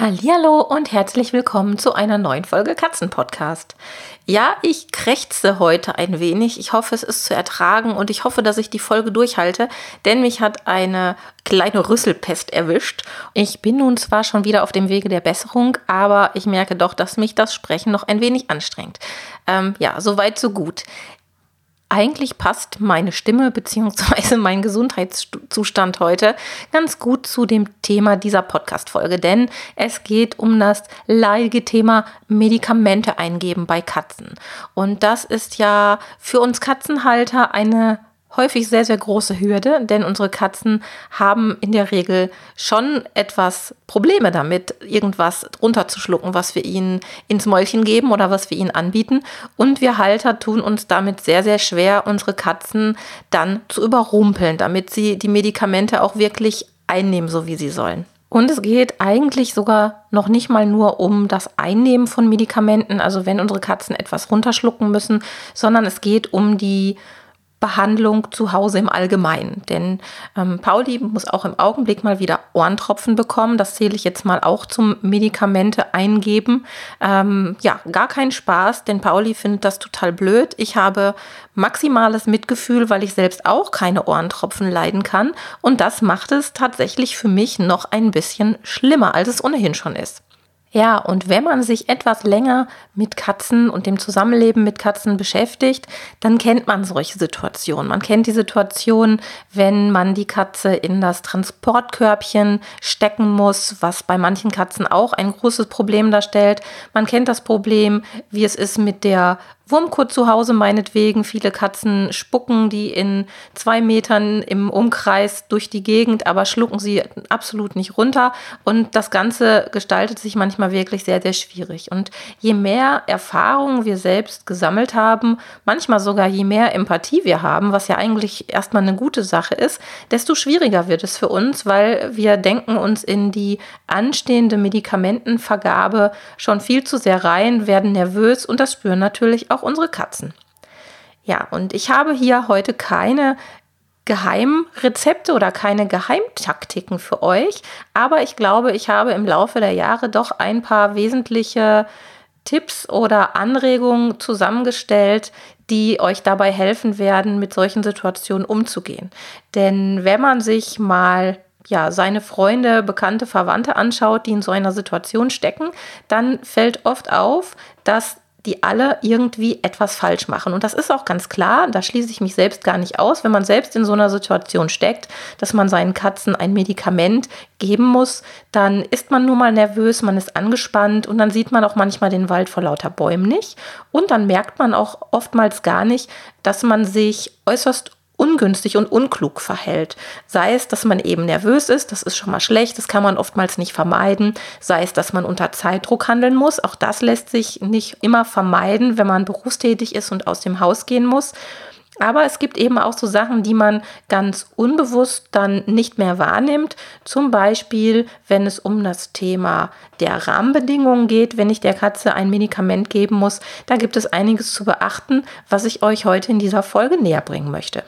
Hallo und herzlich willkommen zu einer neuen Folge Katzenpodcast. Ja, ich krächze heute ein wenig. Ich hoffe, es ist zu ertragen und ich hoffe, dass ich die Folge durchhalte, denn mich hat eine kleine Rüsselpest erwischt. Ich bin nun zwar schon wieder auf dem Wege der Besserung, aber ich merke doch, dass mich das Sprechen noch ein wenig anstrengt. Ähm, ja, soweit, so gut eigentlich passt meine Stimme bzw. mein Gesundheitszustand heute ganz gut zu dem Thema dieser Podcast-Folge, denn es geht um das leidige Thema Medikamente eingeben bei Katzen. Und das ist ja für uns Katzenhalter eine häufig sehr, sehr große Hürde, denn unsere Katzen haben in der Regel schon etwas Probleme damit, irgendwas runterzuschlucken, was wir ihnen ins Mäulchen geben oder was wir ihnen anbieten. Und wir Halter tun uns damit sehr, sehr schwer, unsere Katzen dann zu überrumpeln, damit sie die Medikamente auch wirklich einnehmen, so wie sie sollen. Und es geht eigentlich sogar noch nicht mal nur um das Einnehmen von Medikamenten, also wenn unsere Katzen etwas runterschlucken müssen, sondern es geht um die Behandlung zu Hause im Allgemeinen. Denn ähm, Pauli muss auch im Augenblick mal wieder Ohrentropfen bekommen. Das zähle ich jetzt mal auch zum Medikamente eingeben. Ähm, ja, gar kein Spaß, denn Pauli findet das total blöd. Ich habe maximales Mitgefühl, weil ich selbst auch keine Ohrentropfen leiden kann. Und das macht es tatsächlich für mich noch ein bisschen schlimmer, als es ohnehin schon ist. Ja, und wenn man sich etwas länger mit Katzen und dem Zusammenleben mit Katzen beschäftigt, dann kennt man solche Situationen. Man kennt die Situation, wenn man die Katze in das Transportkörbchen stecken muss, was bei manchen Katzen auch ein großes Problem darstellt. Man kennt das Problem, wie es ist mit der Wurmkot zu Hause meinetwegen. Viele Katzen spucken die in zwei Metern im Umkreis durch die Gegend, aber schlucken sie absolut nicht runter. Und das Ganze gestaltet sich manchmal wirklich sehr, sehr schwierig. Und je mehr Erfahrung wir selbst gesammelt haben, manchmal sogar je mehr Empathie wir haben, was ja eigentlich erstmal eine gute Sache ist, desto schwieriger wird es für uns, weil wir denken uns in die anstehende Medikamentenvergabe schon viel zu sehr rein, werden nervös und das spüren natürlich auch auch unsere Katzen. Ja, und ich habe hier heute keine Geheimrezepte oder keine Geheimtaktiken für euch, aber ich glaube, ich habe im Laufe der Jahre doch ein paar wesentliche Tipps oder Anregungen zusammengestellt, die euch dabei helfen werden, mit solchen Situationen umzugehen. Denn wenn man sich mal ja, seine Freunde, Bekannte, Verwandte anschaut, die in so einer Situation stecken, dann fällt oft auf, dass die alle irgendwie etwas falsch machen. Und das ist auch ganz klar, da schließe ich mich selbst gar nicht aus, wenn man selbst in so einer Situation steckt, dass man seinen Katzen ein Medikament geben muss, dann ist man nun mal nervös, man ist angespannt und dann sieht man auch manchmal den Wald vor lauter Bäumen nicht. Und dann merkt man auch oftmals gar nicht, dass man sich äußerst ungünstig und unklug verhält. Sei es, dass man eben nervös ist, das ist schon mal schlecht, das kann man oftmals nicht vermeiden. Sei es, dass man unter Zeitdruck handeln muss, auch das lässt sich nicht immer vermeiden, wenn man berufstätig ist und aus dem Haus gehen muss. Aber es gibt eben auch so Sachen, die man ganz unbewusst dann nicht mehr wahrnimmt. Zum Beispiel, wenn es um das Thema der Rahmenbedingungen geht, wenn ich der Katze ein Medikament geben muss. Da gibt es einiges zu beachten, was ich euch heute in dieser Folge näher bringen möchte.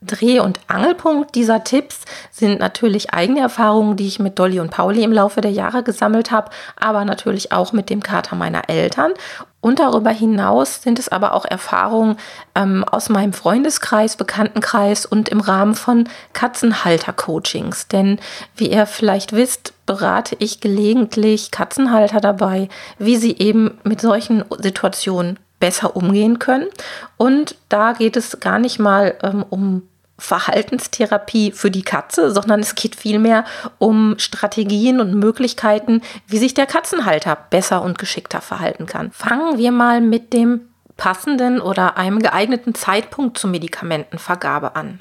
Dreh- und Angelpunkt dieser Tipps sind natürlich eigene Erfahrungen, die ich mit Dolly und Pauli im Laufe der Jahre gesammelt habe, aber natürlich auch mit dem Kater meiner Eltern. Und darüber hinaus sind es aber auch Erfahrungen ähm, aus meinem Freundeskreis, Bekanntenkreis und im Rahmen von Katzenhalter-Coachings. Denn wie ihr vielleicht wisst, berate ich gelegentlich Katzenhalter dabei, wie sie eben mit solchen Situationen besser umgehen können. Und da geht es gar nicht mal ähm, um Verhaltenstherapie für die Katze, sondern es geht vielmehr um Strategien und Möglichkeiten, wie sich der Katzenhalter besser und geschickter verhalten kann. Fangen wir mal mit dem passenden oder einem geeigneten Zeitpunkt zur Medikamentenvergabe an.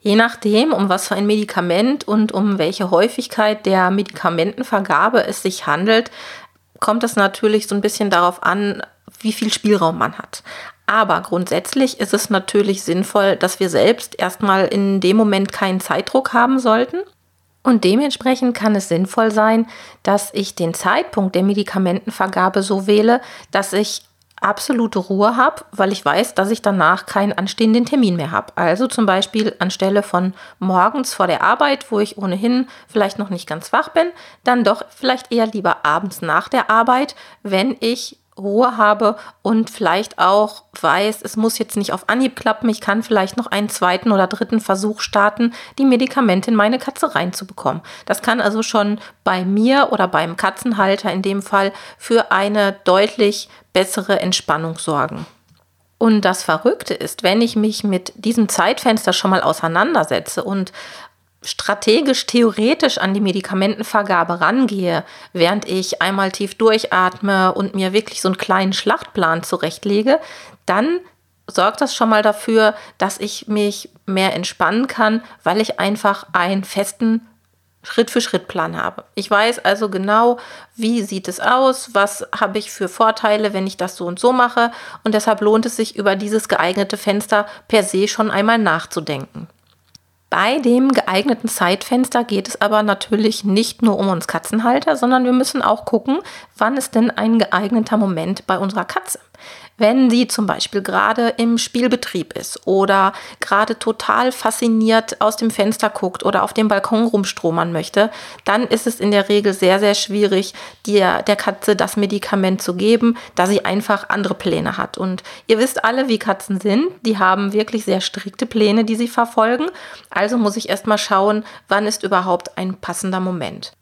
Je nachdem, um was für ein Medikament und um welche Häufigkeit der Medikamentenvergabe es sich handelt, kommt es natürlich so ein bisschen darauf an, wie viel Spielraum man hat. Aber grundsätzlich ist es natürlich sinnvoll, dass wir selbst erstmal in dem Moment keinen Zeitdruck haben sollten. Und dementsprechend kann es sinnvoll sein, dass ich den Zeitpunkt der Medikamentenvergabe so wähle, dass ich absolute Ruhe habe, weil ich weiß, dass ich danach keinen anstehenden Termin mehr habe. Also zum Beispiel anstelle von morgens vor der Arbeit, wo ich ohnehin vielleicht noch nicht ganz wach bin, dann doch vielleicht eher lieber abends nach der Arbeit, wenn ich Ruhe habe und vielleicht auch weiß, es muss jetzt nicht auf Anhieb klappen, ich kann vielleicht noch einen zweiten oder dritten Versuch starten, die Medikamente in meine Katze reinzubekommen. Das kann also schon bei mir oder beim Katzenhalter in dem Fall für eine deutlich bessere Entspannung sorgen. Und das Verrückte ist, wenn ich mich mit diesem Zeitfenster schon mal auseinandersetze und strategisch, theoretisch an die Medikamentenvergabe rangehe, während ich einmal tief durchatme und mir wirklich so einen kleinen Schlachtplan zurechtlege, dann sorgt das schon mal dafür, dass ich mich mehr entspannen kann, weil ich einfach einen festen Schritt-für-Schritt-Plan habe. Ich weiß also genau, wie sieht es aus, was habe ich für Vorteile, wenn ich das so und so mache und deshalb lohnt es sich über dieses geeignete Fenster per se schon einmal nachzudenken. Bei dem geeigneten Zeitfenster geht es aber natürlich nicht nur um uns Katzenhalter, sondern wir müssen auch gucken, wann ist denn ein geeigneter Moment bei unserer Katze wenn sie zum Beispiel gerade im Spielbetrieb ist oder gerade total fasziniert aus dem Fenster guckt oder auf dem Balkon rumstromern möchte, dann ist es in der Regel sehr, sehr schwierig, der, der Katze das Medikament zu geben, da sie einfach andere Pläne hat. Und ihr wisst alle, wie Katzen sind. Die haben wirklich sehr strikte Pläne, die sie verfolgen. Also muss ich erstmal schauen, wann ist überhaupt ein passender Moment.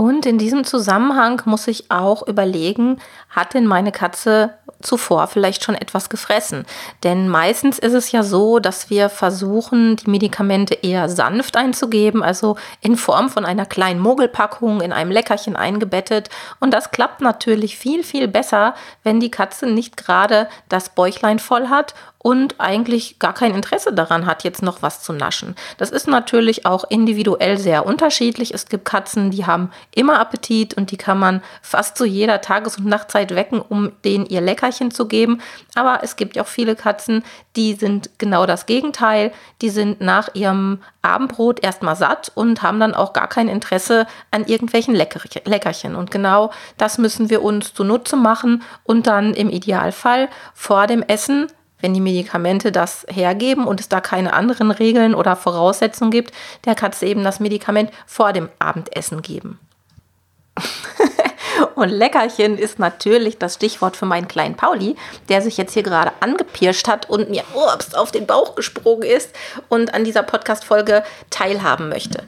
Und in diesem Zusammenhang muss ich auch überlegen, hat denn meine Katze zuvor vielleicht schon etwas gefressen? Denn meistens ist es ja so, dass wir versuchen, die Medikamente eher sanft einzugeben, also in Form von einer kleinen Mogelpackung in einem Leckerchen eingebettet. Und das klappt natürlich viel, viel besser, wenn die Katze nicht gerade das Bäuchlein voll hat und eigentlich gar kein Interesse daran hat, jetzt noch was zu naschen. Das ist natürlich auch individuell sehr unterschiedlich. Es gibt Katzen, die haben immer Appetit und die kann man fast zu jeder Tages- und Nachtzeit wecken, um denen ihr Leckerchen zu geben. Aber es gibt auch viele Katzen, die sind genau das Gegenteil. Die sind nach ihrem Abendbrot erstmal satt und haben dann auch gar kein Interesse an irgendwelchen Leckerchen. Und genau das müssen wir uns zunutze machen und dann im Idealfall vor dem Essen wenn die Medikamente das hergeben und es da keine anderen Regeln oder Voraussetzungen gibt, der Katze eben das Medikament vor dem Abendessen geben. und Leckerchen ist natürlich das Stichwort für meinen kleinen Pauli, der sich jetzt hier gerade angepirscht hat und mir ups, auf den Bauch gesprungen ist und an dieser Podcast-Folge teilhaben möchte.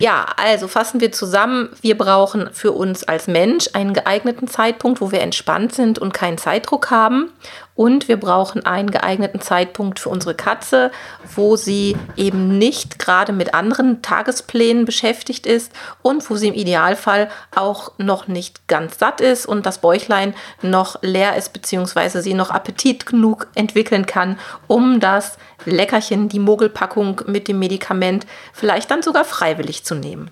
Ja, also fassen wir zusammen, wir brauchen für uns als Mensch einen geeigneten Zeitpunkt, wo wir entspannt sind und keinen Zeitdruck haben. Und wir brauchen einen geeigneten Zeitpunkt für unsere Katze, wo sie eben nicht gerade mit anderen Tagesplänen beschäftigt ist und wo sie im Idealfall auch noch nicht ganz satt ist und das Bäuchlein noch leer ist, beziehungsweise sie noch Appetit genug entwickeln kann, um das Leckerchen, die Mogelpackung mit dem Medikament vielleicht dann sogar freiwillig zu nehmen.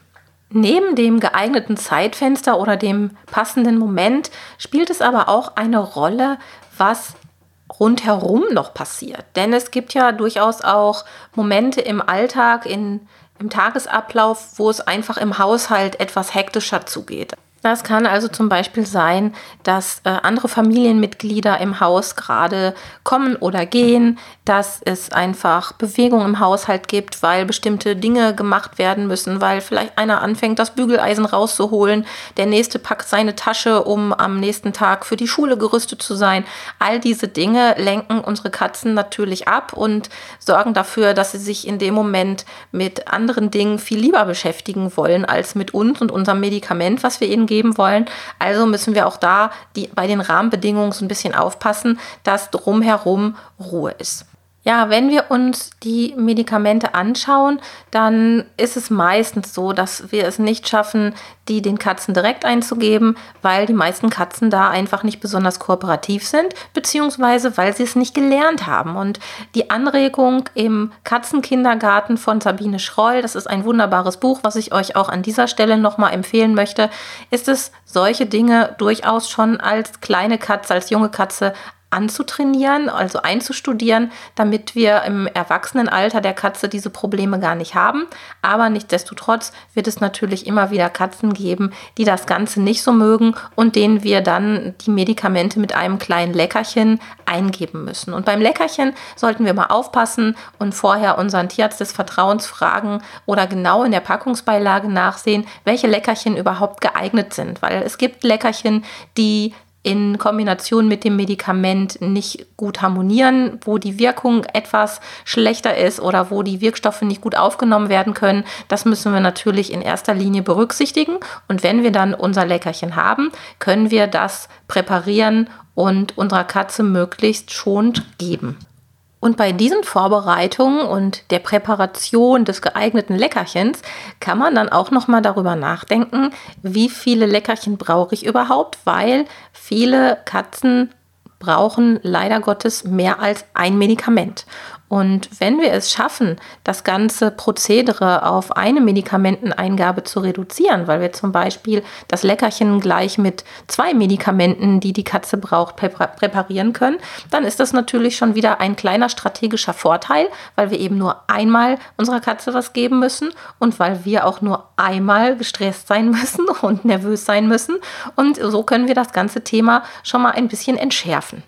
Neben dem geeigneten Zeitfenster oder dem passenden Moment spielt es aber auch eine Rolle, was rundherum noch passiert. Denn es gibt ja durchaus auch Momente im Alltag, in, im Tagesablauf, wo es einfach im Haushalt etwas hektischer zugeht. Das kann also zum Beispiel sein, dass äh, andere Familienmitglieder im Haus gerade kommen oder gehen, dass es einfach Bewegung im Haushalt gibt, weil bestimmte Dinge gemacht werden müssen, weil vielleicht einer anfängt, das Bügeleisen rauszuholen, der nächste packt seine Tasche, um am nächsten Tag für die Schule gerüstet zu sein. All diese Dinge lenken unsere Katzen natürlich ab und sorgen dafür, dass sie sich in dem Moment mit anderen Dingen viel lieber beschäftigen wollen als mit uns und unserem Medikament, was wir ihnen geben wollen. Also müssen wir auch da die, bei den Rahmenbedingungen so ein bisschen aufpassen, dass drumherum Ruhe ist. Ja, wenn wir uns die Medikamente anschauen, dann ist es meistens so, dass wir es nicht schaffen, die den Katzen direkt einzugeben, weil die meisten Katzen da einfach nicht besonders kooperativ sind, beziehungsweise weil sie es nicht gelernt haben. Und die Anregung im Katzenkindergarten von Sabine Schroll, das ist ein wunderbares Buch, was ich euch auch an dieser Stelle nochmal empfehlen möchte, ist es, solche Dinge durchaus schon als kleine Katze, als junge Katze anzutrainieren, also einzustudieren, damit wir im Erwachsenenalter der Katze diese Probleme gar nicht haben. Aber nichtsdestotrotz wird es natürlich immer wieder Katzen geben, die das Ganze nicht so mögen und denen wir dann die Medikamente mit einem kleinen Leckerchen eingeben müssen. Und beim Leckerchen sollten wir mal aufpassen und vorher unseren Tierarzt des Vertrauens fragen oder genau in der Packungsbeilage nachsehen, welche Leckerchen überhaupt geeignet sind. Weil es gibt Leckerchen, die in Kombination mit dem Medikament nicht gut harmonieren, wo die Wirkung etwas schlechter ist oder wo die Wirkstoffe nicht gut aufgenommen werden können. Das müssen wir natürlich in erster Linie berücksichtigen. Und wenn wir dann unser Leckerchen haben, können wir das präparieren und unserer Katze möglichst schonend geben. Und bei diesen Vorbereitungen und der Präparation des geeigneten Leckerchens kann man dann auch noch mal darüber nachdenken, wie viele Leckerchen brauche ich überhaupt, weil viele Katzen brauchen leider Gottes mehr als ein Medikament. Und wenn wir es schaffen, das ganze Prozedere auf eine Medikamenteneingabe zu reduzieren, weil wir zum Beispiel das Leckerchen gleich mit zwei Medikamenten, die die Katze braucht, präparieren können, dann ist das natürlich schon wieder ein kleiner strategischer Vorteil, weil wir eben nur einmal unserer Katze was geben müssen und weil wir auch nur einmal gestresst sein müssen und nervös sein müssen. Und so können wir das ganze Thema schon mal ein bisschen entschärfen.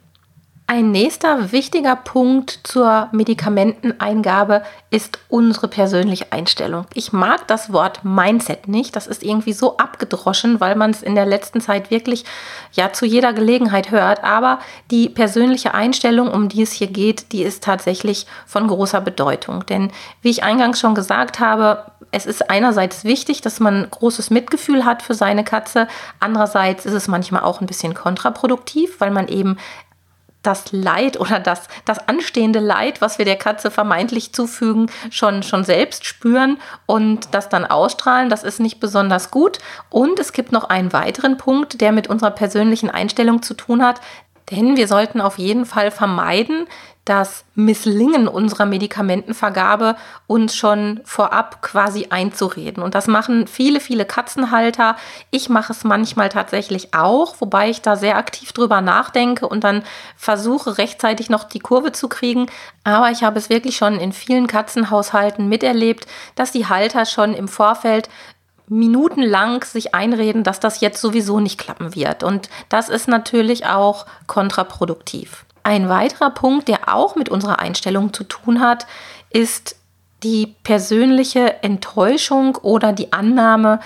Ein nächster wichtiger Punkt zur Medikamenteneingabe ist unsere persönliche Einstellung. Ich mag das Wort Mindset nicht. Das ist irgendwie so abgedroschen, weil man es in der letzten Zeit wirklich ja zu jeder Gelegenheit hört. Aber die persönliche Einstellung, um die es hier geht, die ist tatsächlich von großer Bedeutung. Denn wie ich eingangs schon gesagt habe, es ist einerseits wichtig, dass man großes Mitgefühl hat für seine Katze. Andererseits ist es manchmal auch ein bisschen kontraproduktiv, weil man eben das Leid oder das, das anstehende Leid, was wir der Katze vermeintlich zufügen, schon, schon selbst spüren und das dann ausstrahlen. Das ist nicht besonders gut. Und es gibt noch einen weiteren Punkt, der mit unserer persönlichen Einstellung zu tun hat. Denn wir sollten auf jeden Fall vermeiden, das Misslingen unserer Medikamentenvergabe uns schon vorab quasi einzureden. Und das machen viele, viele Katzenhalter. Ich mache es manchmal tatsächlich auch, wobei ich da sehr aktiv drüber nachdenke und dann versuche rechtzeitig noch die Kurve zu kriegen. Aber ich habe es wirklich schon in vielen Katzenhaushalten miterlebt, dass die Halter schon im Vorfeld minutenlang sich einreden, dass das jetzt sowieso nicht klappen wird. Und das ist natürlich auch kontraproduktiv. Ein weiterer Punkt, der auch mit unserer Einstellung zu tun hat, ist die persönliche Enttäuschung oder die Annahme,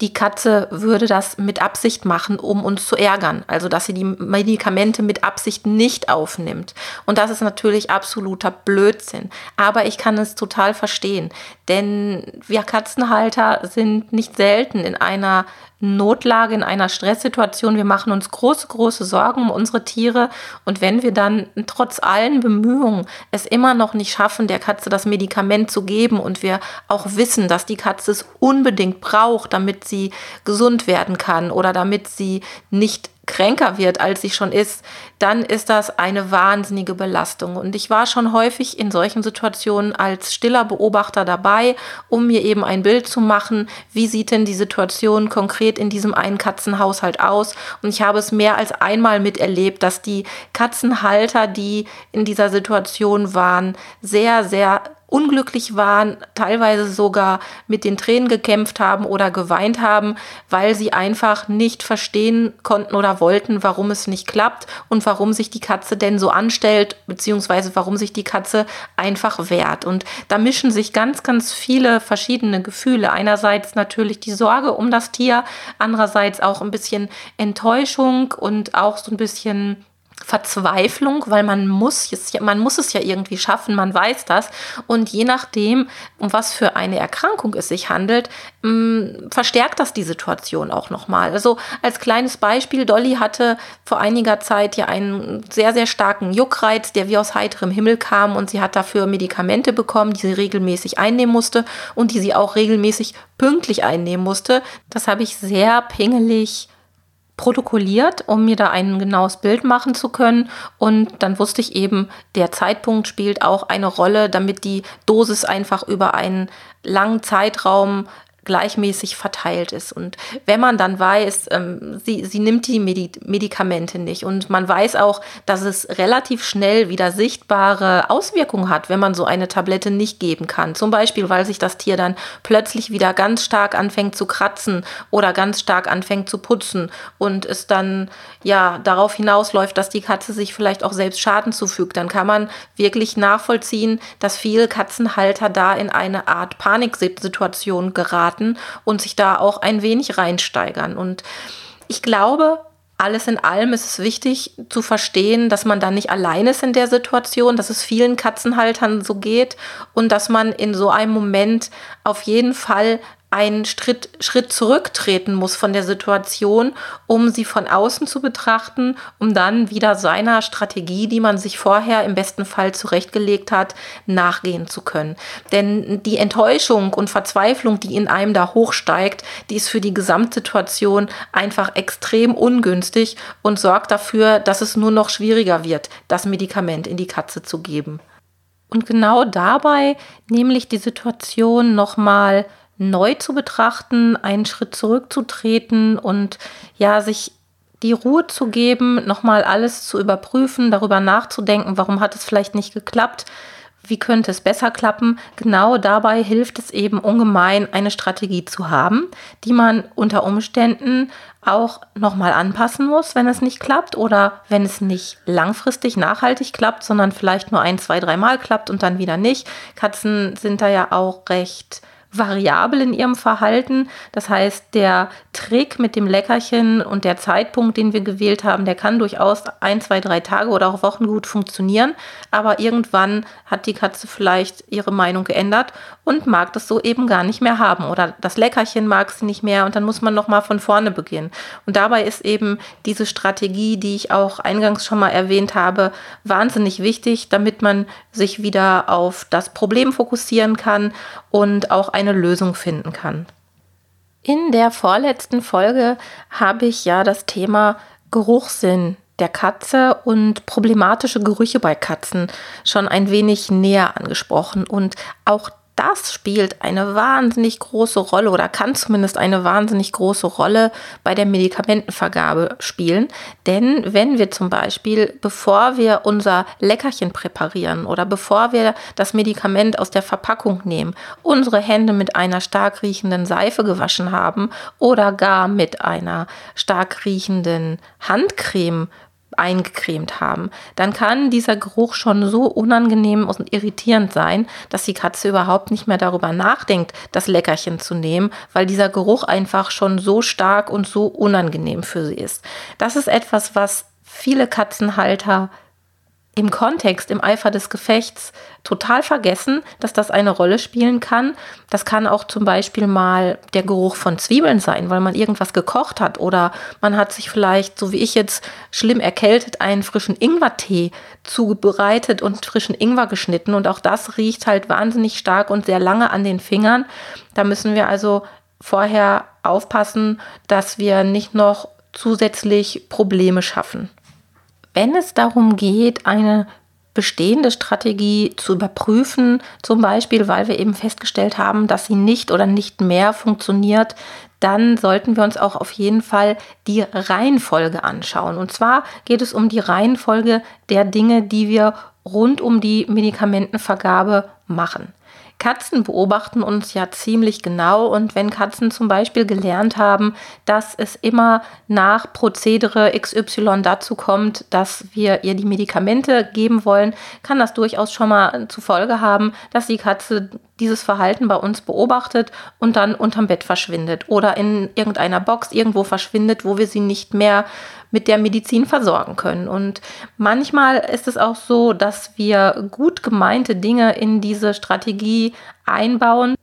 die Katze würde das mit Absicht machen, um uns zu ärgern. Also, dass sie die Medikamente mit Absicht nicht aufnimmt. Und das ist natürlich absoluter Blödsinn. Aber ich kann es total verstehen. Denn wir Katzenhalter sind nicht selten in einer Notlage, in einer Stresssituation. Wir machen uns große, große Sorgen um unsere Tiere. Und wenn wir dann trotz allen Bemühungen es immer noch nicht schaffen, der Katze das Medikament zu geben und wir auch wissen, dass die Katze es unbedingt braucht, damit sie gesund werden kann oder damit sie nicht kränker wird, als sie schon ist, dann ist das eine wahnsinnige Belastung. Und ich war schon häufig in solchen Situationen als stiller Beobachter dabei, um mir eben ein Bild zu machen, wie sieht denn die Situation konkret in diesem einen Katzenhaushalt aus. Und ich habe es mehr als einmal miterlebt, dass die Katzenhalter, die in dieser Situation waren, sehr, sehr unglücklich waren, teilweise sogar mit den Tränen gekämpft haben oder geweint haben, weil sie einfach nicht verstehen konnten oder wollten, warum es nicht klappt und warum sich die Katze denn so anstellt, beziehungsweise warum sich die Katze einfach wehrt. Und da mischen sich ganz, ganz viele verschiedene Gefühle. Einerseits natürlich die Sorge um das Tier, andererseits auch ein bisschen Enttäuschung und auch so ein bisschen Verzweiflung, weil man muss, es ja, man muss es ja irgendwie schaffen, man weiß das. Und je nachdem, um was für eine Erkrankung es sich handelt, mh, mm, verstärkt das die Situation auch nochmal. Also als kleines Beispiel, Dolly hatte vor einiger Zeit ja einen sehr, sehr starken Juckreiz, der wie aus heiterem Himmel kam und sie hat dafür Medikamente bekommen, die sie regelmäßig einnehmen musste und die sie auch regelmäßig pünktlich einnehmen musste. Das habe ich sehr pingelig protokolliert, um mir da ein genaues Bild machen zu können. Und dann wusste ich eben, der Zeitpunkt spielt auch eine Rolle, damit die Dosis einfach über einen langen Zeitraum gleichmäßig verteilt ist. Und wenn man dann weiß, ähm, sie, sie nimmt die Medi Medikamente nicht und man weiß auch, dass es relativ schnell wieder sichtbare Auswirkungen hat, wenn man so eine Tablette nicht geben kann. Zum Beispiel, weil sich das Tier dann plötzlich wieder ganz stark anfängt zu kratzen oder ganz stark anfängt zu putzen und es dann ja darauf hinausläuft, dass die Katze sich vielleicht auch selbst Schaden zufügt, dann kann man wirklich nachvollziehen, dass viele Katzenhalter da in eine Art Paniksituation geraten und sich da auch ein wenig reinsteigern. Und ich glaube, alles in allem ist es wichtig zu verstehen, dass man da nicht allein ist in der Situation, dass es vielen Katzenhaltern so geht und dass man in so einem Moment auf jeden Fall einen Schritt, Schritt zurücktreten muss von der Situation, um sie von außen zu betrachten, um dann wieder seiner Strategie, die man sich vorher im besten Fall zurechtgelegt hat, nachgehen zu können. Denn die Enttäuschung und Verzweiflung, die in einem da hochsteigt, die ist für die Gesamtsituation einfach extrem ungünstig und sorgt dafür, dass es nur noch schwieriger wird, das Medikament in die Katze zu geben. Und genau dabei nämlich die Situation nochmal neu zu betrachten, einen Schritt zurückzutreten und ja, sich die Ruhe zu geben, nochmal alles zu überprüfen, darüber nachzudenken, warum hat es vielleicht nicht geklappt, wie könnte es besser klappen. Genau dabei hilft es eben ungemein, eine Strategie zu haben, die man unter Umständen auch nochmal anpassen muss, wenn es nicht klappt oder wenn es nicht langfristig nachhaltig klappt, sondern vielleicht nur ein, zwei, dreimal klappt und dann wieder nicht. Katzen sind da ja auch recht variabel in ihrem Verhalten. Das heißt, der Trick mit dem Leckerchen und der Zeitpunkt, den wir gewählt haben, der kann durchaus ein, zwei, drei Tage oder auch Wochen gut funktionieren. Aber irgendwann hat die Katze vielleicht ihre Meinung geändert und mag das so eben gar nicht mehr haben. Oder das Leckerchen mag sie nicht mehr und dann muss man nochmal von vorne beginnen. Und dabei ist eben diese Strategie, die ich auch eingangs schon mal erwähnt habe, wahnsinnig wichtig, damit man sich wieder auf das Problem fokussieren kann und auch eine Lösung finden kann. In der vorletzten Folge habe ich ja das Thema Geruchssinn der Katze und problematische Gerüche bei Katzen schon ein wenig näher angesprochen. Und auch das spielt eine wahnsinnig große Rolle oder kann zumindest eine wahnsinnig große Rolle bei der Medikamentenvergabe spielen. Denn wenn wir zum Beispiel, bevor wir unser Leckerchen präparieren oder bevor wir das Medikament aus der Verpackung nehmen, unsere Hände mit einer stark riechenden Seife gewaschen haben oder gar mit einer stark riechenden Handcreme eingecremt haben, dann kann dieser Geruch schon so unangenehm und irritierend sein, dass die Katze überhaupt nicht mehr darüber nachdenkt, das Leckerchen zu nehmen, weil dieser Geruch einfach schon so stark und so unangenehm für sie ist. Das ist etwas, was viele Katzenhalter im Kontext, im Eifer des Gefechts total vergessen, dass das eine Rolle spielen kann. Das kann auch zum Beispiel mal der Geruch von Zwiebeln sein, weil man irgendwas gekocht hat oder man hat sich vielleicht, so wie ich jetzt, schlimm erkältet, einen frischen Ingwertee zubereitet und frischen Ingwer geschnitten und auch das riecht halt wahnsinnig stark und sehr lange an den Fingern. Da müssen wir also vorher aufpassen, dass wir nicht noch zusätzlich Probleme schaffen. Wenn es darum geht, eine bestehende Strategie zu überprüfen, zum Beispiel weil wir eben festgestellt haben, dass sie nicht oder nicht mehr funktioniert, dann sollten wir uns auch auf jeden Fall die Reihenfolge anschauen. Und zwar geht es um die Reihenfolge der Dinge, die wir rund um die Medikamentenvergabe machen. Katzen beobachten uns ja ziemlich genau. Und wenn Katzen zum Beispiel gelernt haben, dass es immer nach Prozedere XY dazu kommt, dass wir ihr die Medikamente geben wollen, kann das durchaus schon mal zur Folge haben, dass die Katze dieses Verhalten bei uns beobachtet und dann unterm Bett verschwindet oder in irgendeiner Box irgendwo verschwindet, wo wir sie nicht mehr mit der Medizin versorgen können. Und manchmal ist es auch so, dass wir gut gemeinte Dinge in diese Strategie einbauen.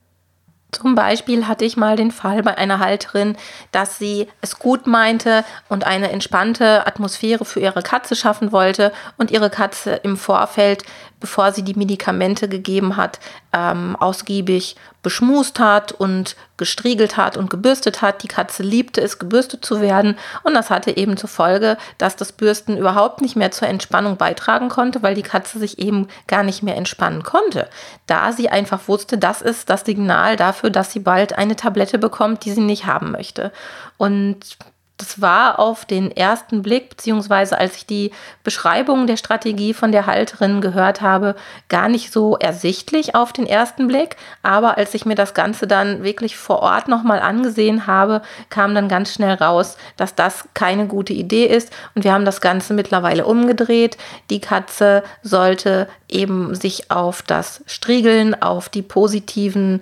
Zum Beispiel hatte ich mal den Fall bei einer Halterin, dass sie es gut meinte und eine entspannte Atmosphäre für ihre Katze schaffen wollte und ihre Katze im Vorfeld bevor sie die Medikamente gegeben hat, ähm, ausgiebig beschmust hat und gestriegelt hat und gebürstet hat. Die Katze liebte es, gebürstet zu werden. Und das hatte eben zur Folge, dass das Bürsten überhaupt nicht mehr zur Entspannung beitragen konnte, weil die Katze sich eben gar nicht mehr entspannen konnte. Da sie einfach wusste, das ist das Signal dafür, dass sie bald eine Tablette bekommt, die sie nicht haben möchte. Und das war auf den ersten Blick, beziehungsweise als ich die Beschreibung der Strategie von der Halterin gehört habe, gar nicht so ersichtlich auf den ersten Blick. Aber als ich mir das Ganze dann wirklich vor Ort nochmal angesehen habe, kam dann ganz schnell raus, dass das keine gute Idee ist. Und wir haben das Ganze mittlerweile umgedreht. Die Katze sollte eben sich auf das Striegeln, auf die positiven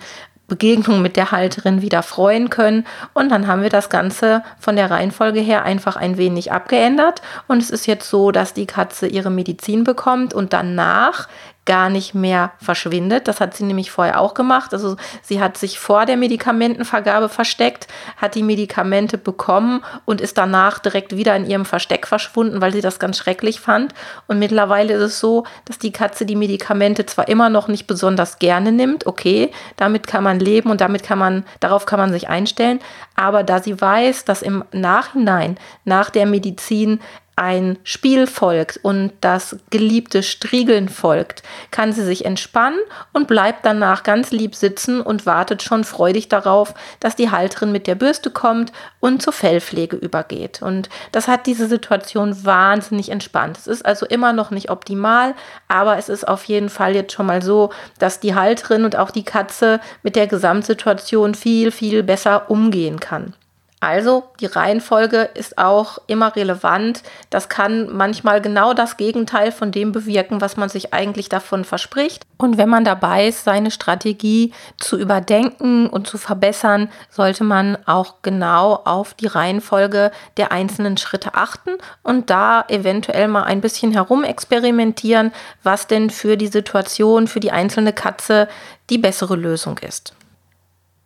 Begegnung mit der Halterin wieder freuen können. Und dann haben wir das Ganze von der Reihenfolge her einfach ein wenig abgeändert. Und es ist jetzt so, dass die Katze ihre Medizin bekommt und danach gar nicht mehr verschwindet. Das hat sie nämlich vorher auch gemacht. Also sie hat sich vor der Medikamentenvergabe versteckt, hat die Medikamente bekommen und ist danach direkt wieder in ihrem Versteck verschwunden, weil sie das ganz schrecklich fand. Und mittlerweile ist es so, dass die Katze die Medikamente zwar immer noch nicht besonders gerne nimmt, okay, damit kann man leben und damit kann man, darauf kann man sich einstellen. Aber da sie weiß, dass im Nachhinein, nach der Medizin ein Spiel folgt und das geliebte Striegeln folgt, kann sie sich entspannen und bleibt danach ganz lieb sitzen und wartet schon freudig darauf, dass die Halterin mit der Bürste kommt und zur Fellpflege übergeht. Und das hat diese Situation wahnsinnig entspannt. Es ist also immer noch nicht optimal, aber es ist auf jeden Fall jetzt schon mal so, dass die Halterin und auch die Katze mit der Gesamtsituation viel, viel besser umgehen kann. Also die Reihenfolge ist auch immer relevant. Das kann manchmal genau das Gegenteil von dem bewirken, was man sich eigentlich davon verspricht. Und wenn man dabei ist, seine Strategie zu überdenken und zu verbessern, sollte man auch genau auf die Reihenfolge der einzelnen Schritte achten und da eventuell mal ein bisschen herumexperimentieren, was denn für die Situation, für die einzelne Katze die bessere Lösung ist.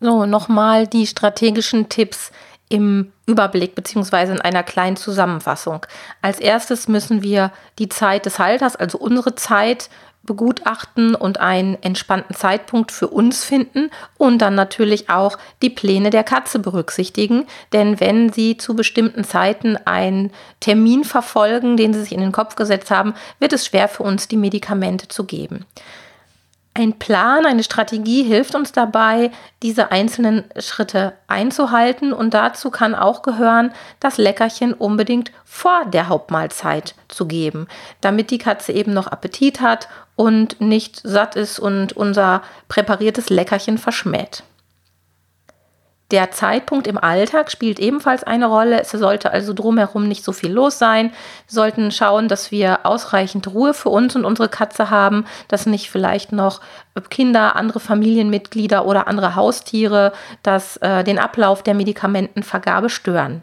So, nochmal die strategischen Tipps im Überblick beziehungsweise in einer kleinen Zusammenfassung. Als erstes müssen wir die Zeit des Halters, also unsere Zeit, begutachten und einen entspannten Zeitpunkt für uns finden und dann natürlich auch die Pläne der Katze berücksichtigen. Denn wenn sie zu bestimmten Zeiten einen Termin verfolgen, den sie sich in den Kopf gesetzt haben, wird es schwer für uns, die Medikamente zu geben. Ein Plan, eine Strategie hilft uns dabei, diese einzelnen Schritte einzuhalten und dazu kann auch gehören, das Leckerchen unbedingt vor der Hauptmahlzeit zu geben, damit die Katze eben noch Appetit hat und nicht satt ist und unser präpariertes Leckerchen verschmäht. Der Zeitpunkt im Alltag spielt ebenfalls eine Rolle. Es sollte also drumherum nicht so viel los sein. Wir sollten schauen, dass wir ausreichend Ruhe für uns und unsere Katze haben, dass nicht vielleicht noch Kinder, andere Familienmitglieder oder andere Haustiere das, äh, den Ablauf der Medikamentenvergabe stören.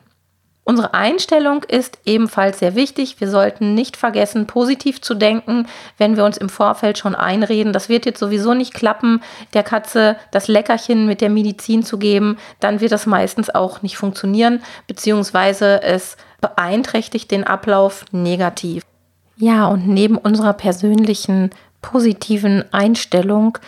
Unsere Einstellung ist ebenfalls sehr wichtig. Wir sollten nicht vergessen, positiv zu denken, wenn wir uns im Vorfeld schon einreden, das wird jetzt sowieso nicht klappen, der Katze das Leckerchen mit der Medizin zu geben, dann wird das meistens auch nicht funktionieren, beziehungsweise es beeinträchtigt den Ablauf negativ. Ja, und neben unserer persönlichen positiven Einstellung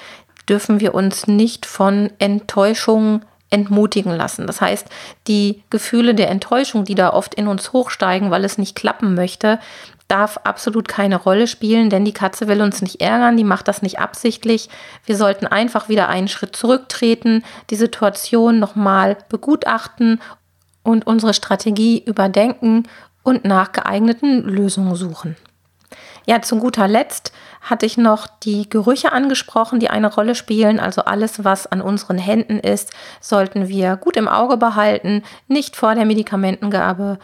dürfen wir uns nicht von Enttäuschungen entmutigen lassen. Das heißt, die Gefühle der Enttäuschung, die da oft in uns hochsteigen, weil es nicht klappen möchte, darf absolut keine Rolle spielen, denn die Katze will uns nicht ärgern, die macht das nicht absichtlich. Wir sollten einfach wieder einen Schritt zurücktreten, die Situation nochmal begutachten und unsere Strategie überdenken und nach geeigneten Lösungen suchen. Ja, zu guter Letzt hatte ich noch die Gerüche angesprochen, die eine Rolle spielen. Also alles, was an unseren Händen ist, sollten wir gut im Auge behalten, nicht vor der Medikamentengabe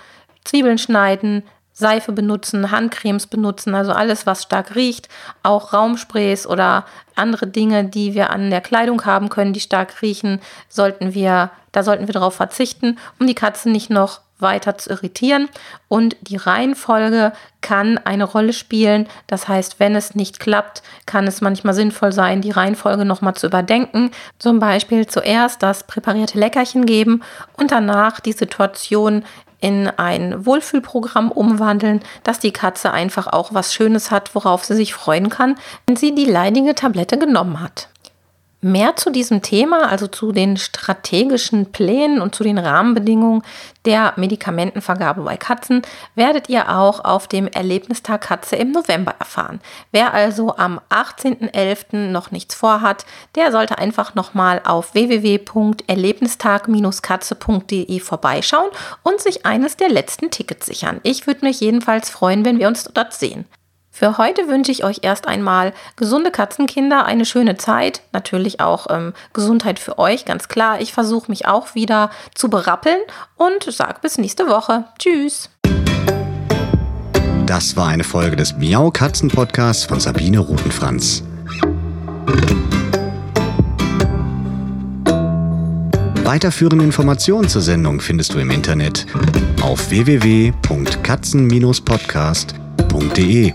Zwiebeln schneiden, Seife benutzen, Handcremes benutzen, also alles, was stark riecht, auch Raumsprays oder andere Dinge, die wir an der Kleidung haben können, die stark riechen, sollten wir, da sollten wir darauf verzichten, um die Katze nicht noch weiter zu irritieren. Und die Reihenfolge kann eine Rolle spielen. Das heißt, wenn es nicht klappt, kann es manchmal sinnvoll sein, die Reihenfolge nochmal zu überdenken. Zum Beispiel zuerst das präparierte Leckerchen geben und danach die Situation in ein Wohlfühlprogramm umwandeln, dass die Katze einfach auch was Schönes hat, worauf sie sich freuen kann, wenn sie die leidige Tablette genommen hat. Mehr zu diesem Thema, also zu den strategischen Plänen und zu den Rahmenbedingungen der Medikamentenvergabe bei Katzen, werdet ihr auch auf dem Erlebnistag Katze im November erfahren. Wer also am 18.11. noch nichts vorhat, der sollte einfach nochmal auf www.erlebnistag-katze.de vorbeischauen und sich eines der letzten Tickets sichern. Ich würde mich jedenfalls freuen, wenn wir uns dort sehen. Für heute wünsche ich euch erst einmal gesunde Katzenkinder, eine schöne Zeit, natürlich auch ähm, Gesundheit für euch, ganz klar. Ich versuche mich auch wieder zu berappeln und sage bis nächste Woche. Tschüss. Das war eine Folge des Miau Katzen Podcasts von Sabine Rutenfranz. Weiterführende Informationen zur Sendung findest du im Internet auf www.katzen-podcast.de.